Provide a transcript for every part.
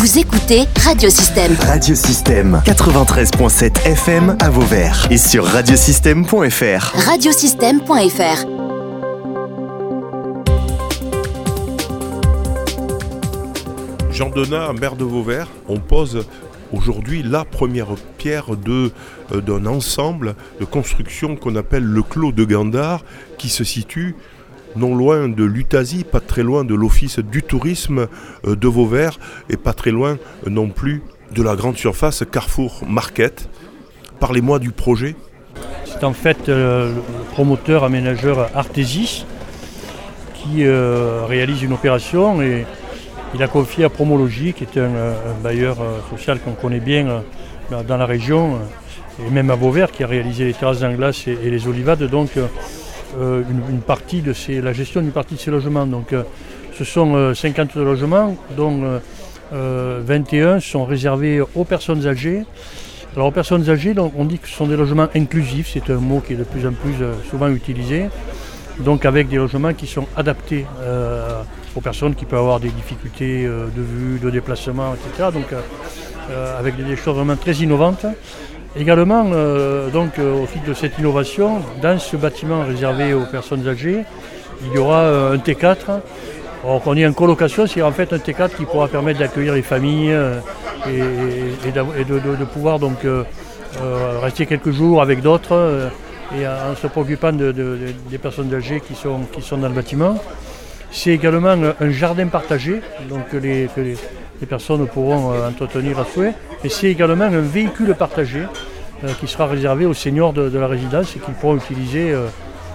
Vous écoutez Radiosystème. Radiosystème 93.7 FM à Vauvert et sur radiosystème.fr. Radiosystème.fr. Jean Donat, maire de Vauvert, on pose aujourd'hui la première pierre de, euh, d'un ensemble de construction qu'on appelle le Clos de Gandard, qui se situe non loin de l'Utasie, pas très loin de l'Office du tourisme euh, de Vauvert, et pas très loin euh, non plus de la grande surface Carrefour Market. Parlez-moi du projet. C'est en fait euh, le promoteur aménageur Artesis qui réalise une opération et il a confié à Promologie, qui est un, bailleur social qu'on connaît bien dans- la région, et même à Vauvert, qui a réalisé les terrasses glace et, et les olivades, euh, euh, une, partie de ces, la gestion d'une partie de ces logements. Donc, euh, ce sont euh, 50 logements, dont euh, euh, 21 sont réservés aux personnes âgées. Alors aux personnes âgées, donc, on dit que ce sont des logements inclusifs, c'est un mot qui est de plus en plus euh, souvent utilisé. Donc avec des logements qui sont adaptés euh, aux personnes qui peuvent avoir des difficultés euh, de vue, de déplacement, etc. Donc euh, euh, avec des choses vraiment très innovantes. Également, euh, donc, euh, au fil de cette innovation, dans ce bâtiment réservé aux personnes âgées, il y aura euh, un T4. Alors qu'on est en colocation, c'est en fait un T4 qui pourra permettre d'accueillir les familles et, de, pouvoir donc rester quelques jours avec d'autres et en se préoccupant de- de- de- des personnes âgées qui sont, dans le bâtiment. C'est également un- jardin partagé, donc les- les personnes pourront euh, entretenir à souhait. Et c'est également un véhicule partagé euh, qui sera réservé aux seniors de, la résidence et qu'ils pourront utiliser euh,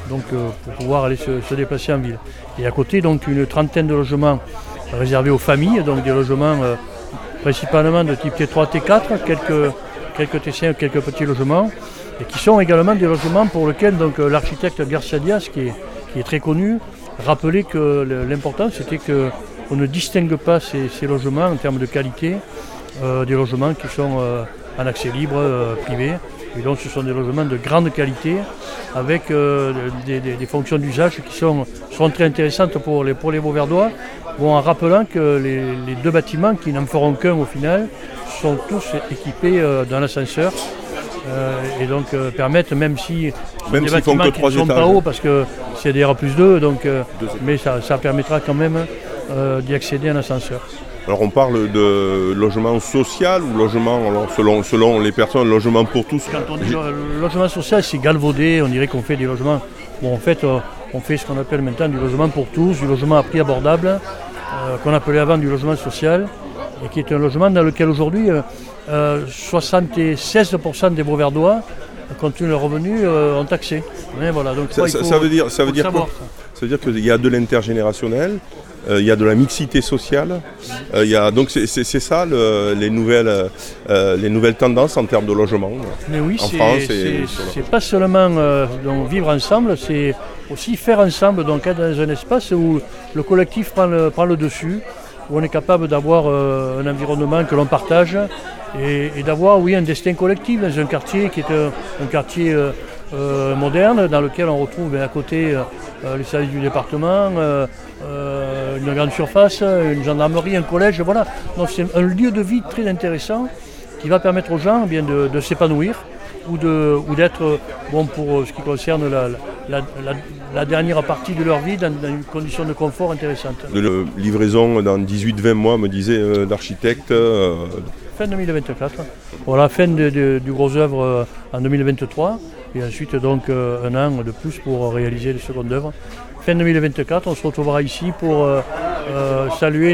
donc, pour pouvoir aller se, déplacer en ville. Et à côté, donc, une trentaine de logements réservés aux familles, donc des logements principalement de type T3, T4, quelques, quelques T5, quelques petits logements, et qui sont également des logements pour lesquels donc, l'architecte Garcia Diaz, qui est, qui est très connu, rappelait que l'important c'était qu'on ne distingue pas ces, ces logements en termes de qualité euh, des logements qui sont euh, en accès libre, euh, privé. Et donc ce sont des logements de grande qualité avec des, des- des fonctions d'usage qui sont, sont très intéressantes pour les, pour les Beauverdois. Bon, en rappelant que les, les deux bâtiments, qui n'en feront qu'un au final, sont tous équipés d'un ascenseur. euh, et donc euh, permettent, même si Même des font bâtiments qui ne sont pas étages. hauts parce que c'est des R plus 2, donc, euh, mais ça, ça permettra quand même euh, d'y accéder en ascenseur. Alors on parle de logement social ou logement, alors, selon, selon les personnes, logement pour tous. Quand on dit lo- logement social, c'est galvaudé, on dirait qu'on fait des logements. Bon, en fait, euh, on fait ce qu'on appelle maintenant du logement pour tous, du logement à prix abordable, euh, qu'on appelait avant du logement social, et qui est un logement dans lequel aujourd'hui euh, euh, 76% des Beauverdois, compte tenu de leurs revenus, euh, ont accès. Voilà, donc Ça, il ça- faut- ça veut dire, ça faut veut le dire savoir, quoi ça. Ça veut dire qu'il y a de l'intergénérationnel, euh, il y a de la mixité sociale. euh, y a, donc c'est ça le- les, nouvelles, euh, les nouvelles tendances en termes de logement. Mais oui, en c'est- pas seulement donc, vivre ensemble, c'est aussi faire ensemble donc être dans un espace où le collectif prend le, prend le dessus, où on est capable d'avoir un environnement que l'on partage et, et d'avoir oui un destin collectif dans un quartier qui est un, un quartier moderne dans lequel on retrouve ben, à côté les services du département, une grande surface, une gendarmerie, un collège, voilà. Donc c'est un lieu de vie très intéressant qui va permettre aux gens eh bien, de, de s'épanouir ou ou d'être, euh, bon, pour euh, ce qui concerne la, la- la- la dernière partie de leur vie, dans, dans une condition de confort intéressante. De livraison dans 18-20 mois, me disait euh, l'architecte. euh, Fin 2024. Voilà, fin de- de- du gros œuvre euh, en 2023. Et ensuite, donc, un an de plus pour réaliser les secondes œuvres. Fin 2024, on se retrouvera ici pour euh, euh, saluer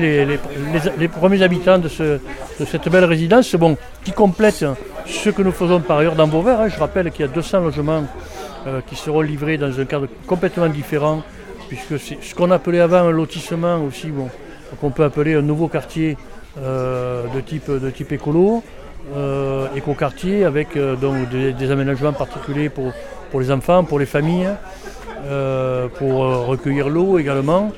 les, premiers habitants de, ce- de cette belle résidence, qui complète ce que nous faisons par ailleurs dans Beauvert. hein. Je rappelle qu'il y a 200 logements euh, qui seront livrés dans un cadre complètement différent, puisque c'est ce qu'on appelait avant un lotissement aussi, qu'on peut appeler un nouveau quartier de, type, écolo, écoquartier, avec des, aménagements particuliers pour, les enfants, pour les familles, pour euh, recueillir l'eau également,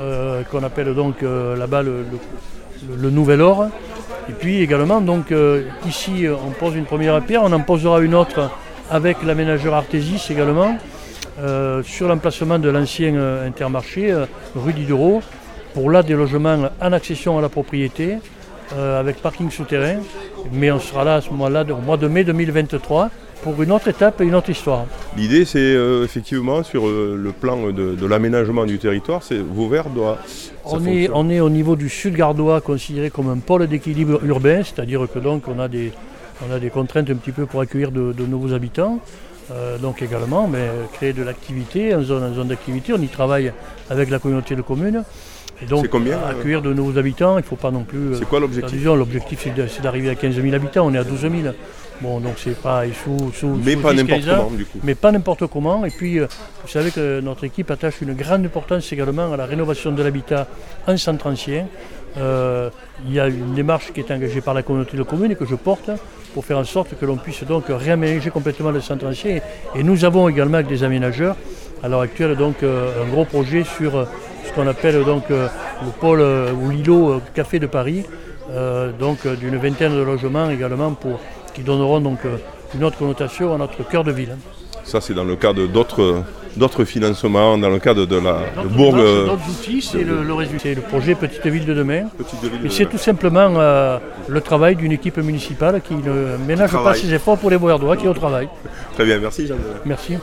euh, qu'on appelle donc euh, là-bas le, nouvel or. Et puis également, donc euh, ici, euh, on pose une première pierre, on en posera une autre avec l'aménageur Artésis également, euh, sur l'emplacement de l'ancien euh, intermarché, euh, rue Diderot, pour là des logements en accession à la propriété, euh, avec parking souterrain. Mais on sera là à ce moment-là, au mois de mai 2023, pour une autre étape et une autre histoire. L'idée, c'est euh, effectivement sur euh, le plan de, l'aménagement du territoire, c'est Vauvert doit. On est, on est au niveau du sud gardois considéré comme un pôle d'équilibre urbain, c'est-à-dire que donc on a des, on a des contraintes un petit peu pour accueillir de, nouveaux habitants. donc également, mais créer de l'activité en zone, en zone d'activité. On y travaille avec la communauté de communes. Et donc, combien, euh, accueillir de nouveaux habitants, il ne faut pas non plus. Euh, c'est quoi l'objectif L'objectif, c'est d'arriver à 15 000 habitants. On est à 12 000. Bon, donc c'est pas sous, sous, Mais pas n'importe comment, du coup. Mais pas n'importe comment. Et puis, euh, vous savez que notre équipe attache une grande importance également à la rénovation de l'habitat en centre ancien. il y a une démarche qui est engagée par la communauté de communes et que je porte pour faire en sorte que l'on puisse donc réaménager complètement le centre ancien. Et nous avons également avec des aménageurs à l'heure actuelle donc un gros projet sur qu'on appelle donc euh, le pôle euh, ou l'îlot euh, Café de Paris, donc d'une vingtaine de logements également pour, qui donneront donc une autre connotation à notre cœur de ville. Ça, c'est dans le cadre d'autres, d'autres financements, dans le cadre de la bourg. D'autres outils, c'est le, résultat. le projet Petite Ville de demain. Et c'est tout simplement le travail d'une équipe municipale qui ne ménage pas ses efforts pour les droits qui est au travail. Très bien, merci Jean. Merci.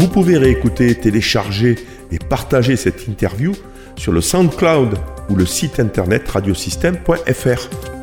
Vous pouvez réécouter, télécharger et partager cette interview sur le SoundCloud ou le site internet radiosystème.fr.